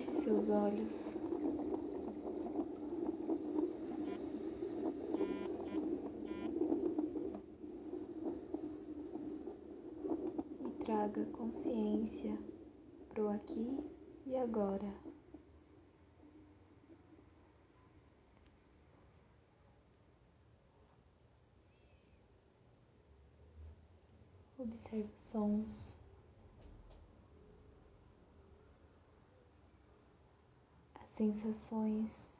Feche seus olhos. E traga consciência para o aqui e agora. Observe os sons. Sensações.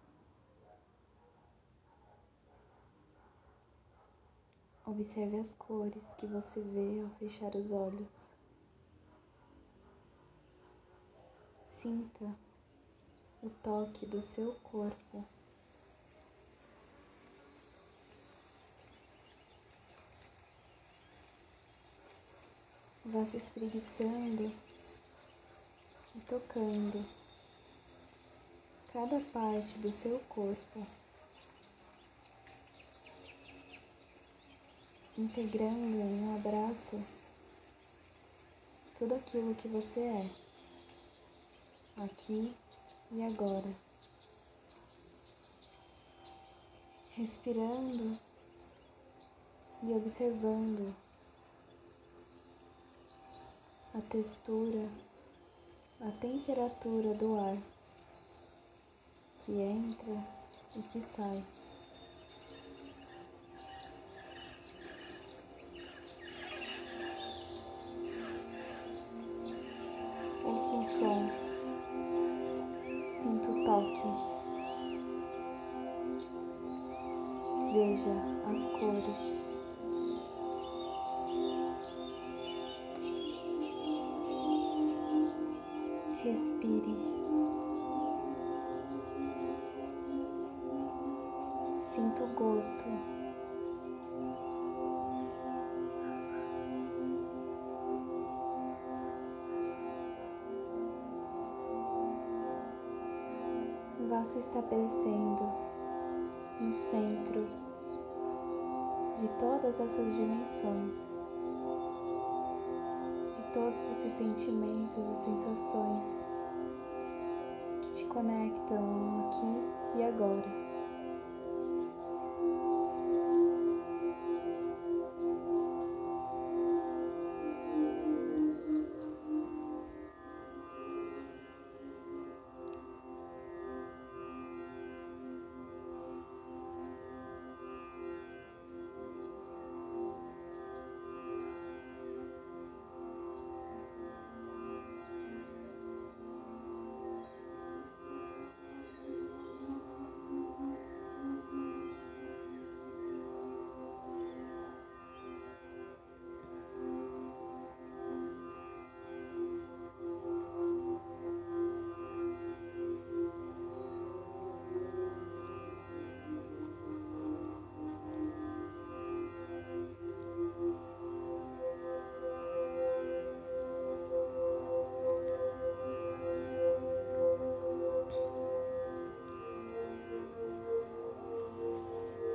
Observe as cores que você vê ao fechar os olhos. Sinta o toque do seu corpo. Vá se espreguiçando e tocando cada parte do seu corpo, integrando em um abraço tudo aquilo que você é, aqui e agora. Respirando e observando a textura, a temperatura do ar que entra e que sai. Ouça os sons, sinta o toque, veja as cores. Respire. Sinta o gosto. Vá se estabelecendo no centro de todas essas dimensões todos esses sentimentos e sensações que te conectam aqui e agora.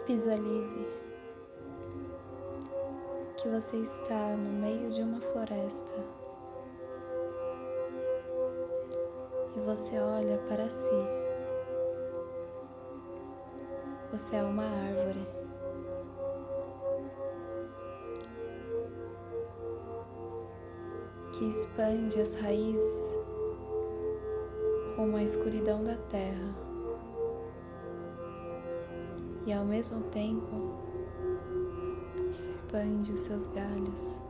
Visualize que você está no meio de uma floresta e você olha para si. Você é uma árvore. Que expande as raízes rumo à escuridão da terra e ao mesmo tempo expande os seus galhos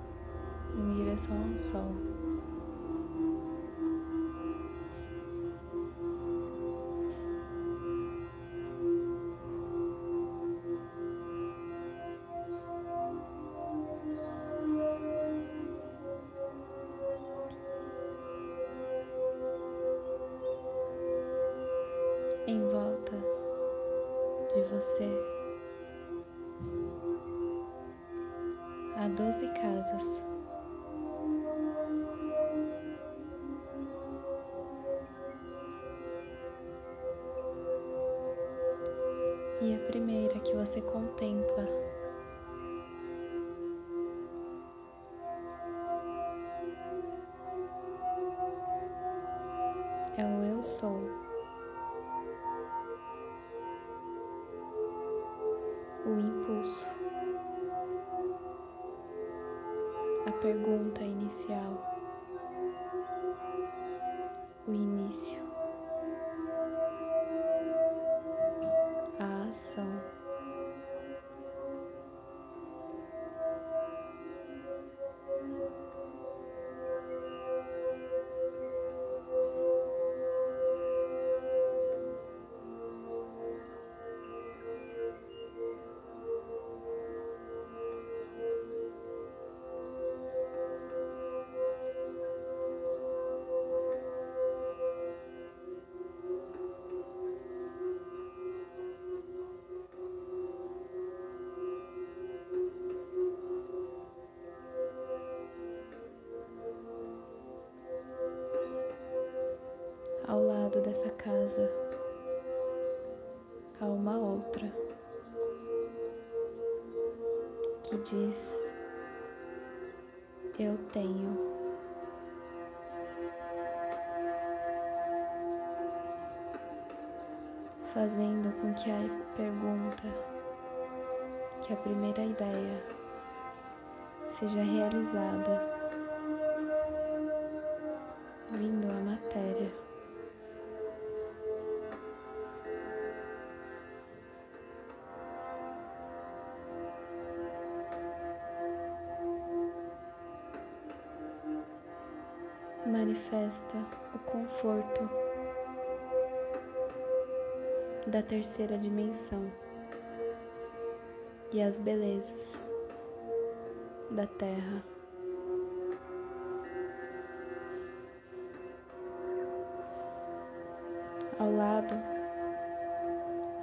em direção ao sol. Em volta de você há doze casas. A pergunta inicial, o início, a ação. Lado dessa casa há uma outra que diz: Eu tenho. Fazendo com que a pergunta, que a primeira ideia seja realizada, manifesta o conforto da terceira dimensão e as belezas da Terra. Ao lado,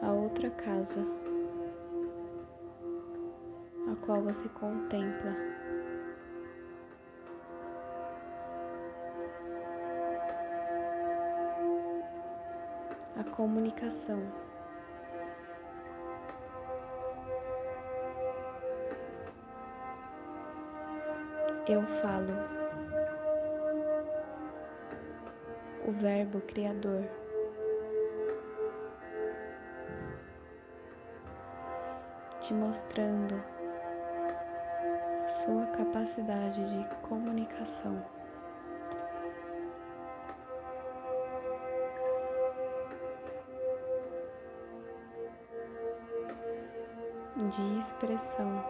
a outra casa, a qual você contempla. A comunicação. Eu falo. O Verbo Criador. Te mostrando sua capacidade de comunicação. De expressão.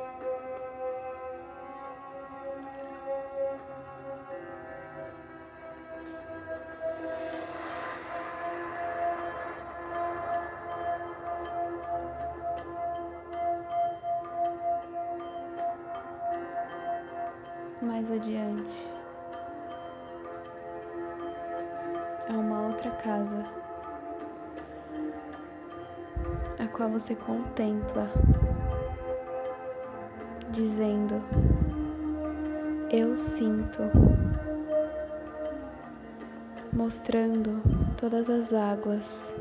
Mais adiante, há uma outra casa, a qual você contempla dizendo: Eu sinto, mostrando todas as águas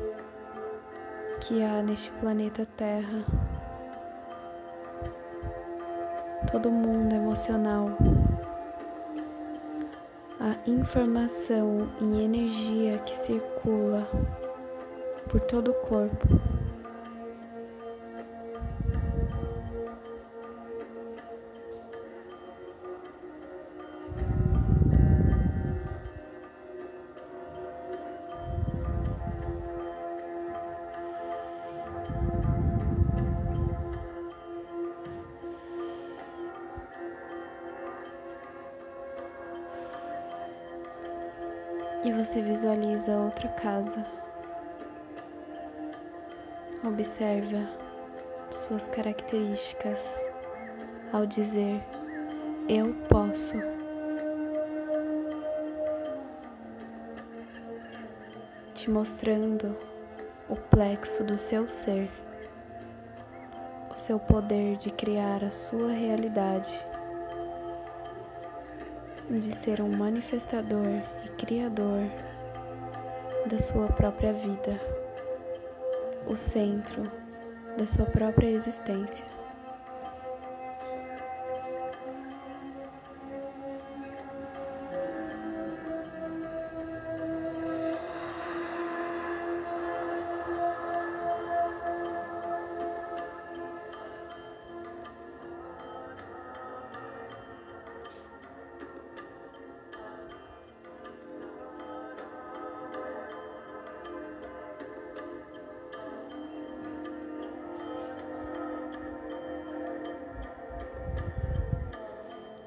que há neste planeta Terra, todo mundo emocional, a informação e energia que circula por todo o corpo. Você visualiza outra casa. Observa suas características ao dizer eu posso. Te mostrando o plexo do seu ser, o seu poder de criar a sua realidade de ser um manifestador criador da sua própria vida, o centro da sua própria existência.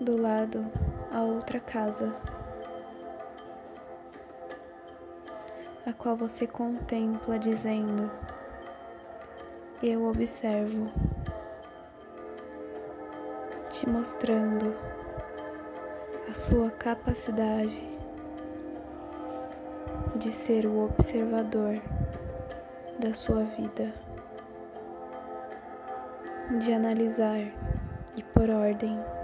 Do lado a outra casa, a qual você contempla, dizendo: Eu observo, te mostrando a sua capacidade de ser o observador da sua vida, de analisar e por ordem.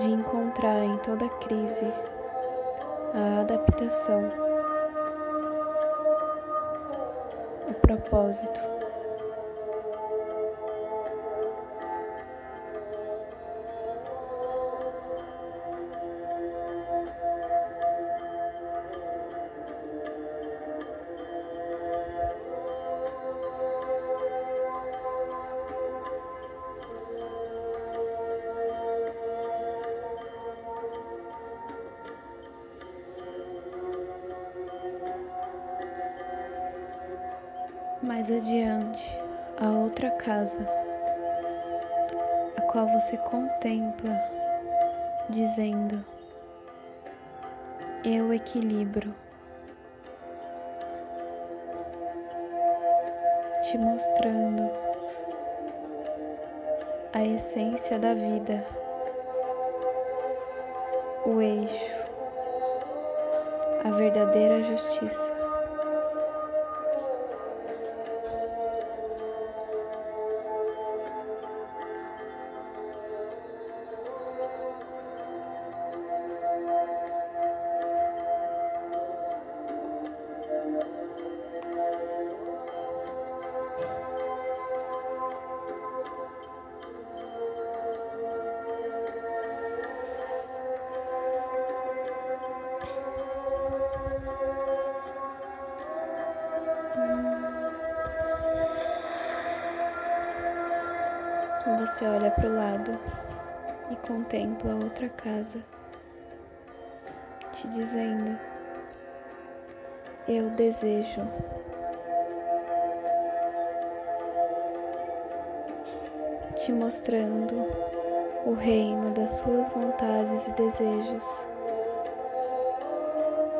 De encontrar em toda crise a adaptação, o propósito. Mais adiante, a outra casa, a qual você contempla, dizendo: Eu equilibro, te mostrando a essência da vida, o eixo, a verdadeira justiça. Você olha para o lado e contempla outra casa, te dizendo: Eu desejo. Te mostrando o reino das suas vontades e desejos,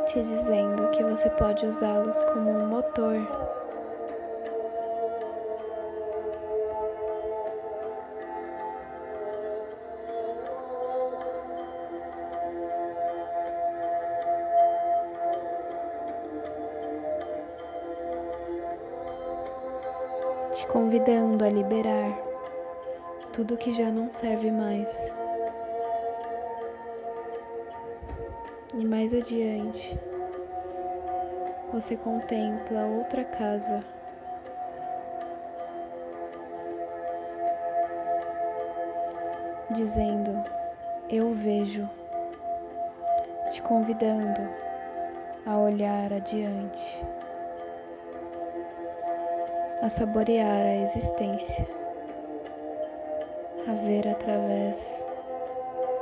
te dizendo que você pode usá-los como um motor tudo que já não serve mais. E mais adiante, você contempla outra casa. Dizendo, eu vejo, te convidando a olhar adiante a saborear a existência, a ver através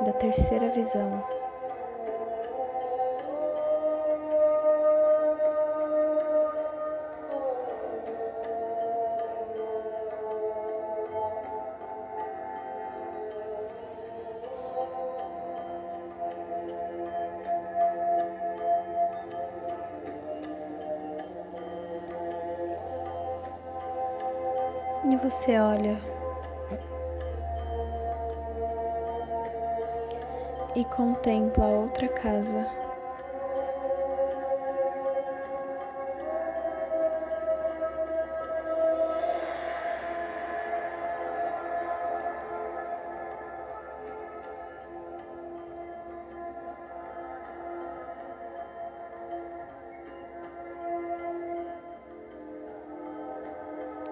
da terceira visão. E você olha e contempla outra casa.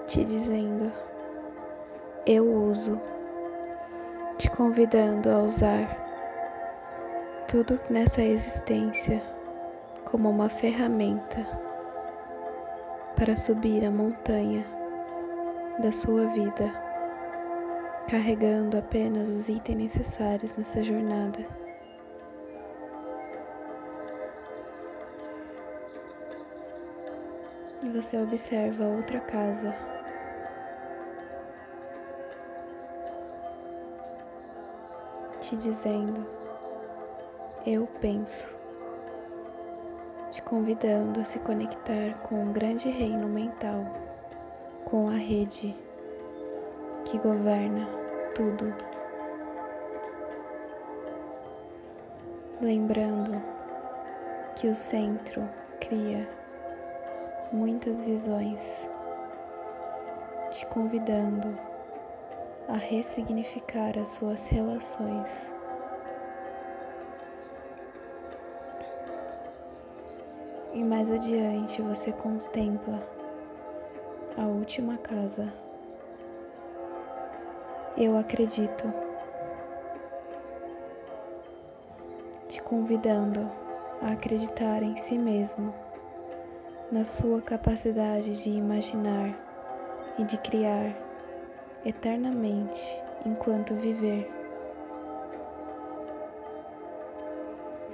te dizendo: Eu uso, te convidando a usar tudo nessa existência como uma ferramenta para subir a montanha da sua vida, carregando apenas os itens necessários nessa jornada. E você observa outra casa. Te dizendo, eu penso, te convidando a se conectar com um grande reino mental, com a rede que governa tudo. Lembrando que o centro cria muitas visões, te convidando a ressignificar as suas relações. E mais adiante você contempla a última casa. Eu acredito, te convidando a acreditar em si mesmo na sua capacidade de imaginar e de criar eternamente enquanto viver.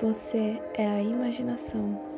Você é a imaginação.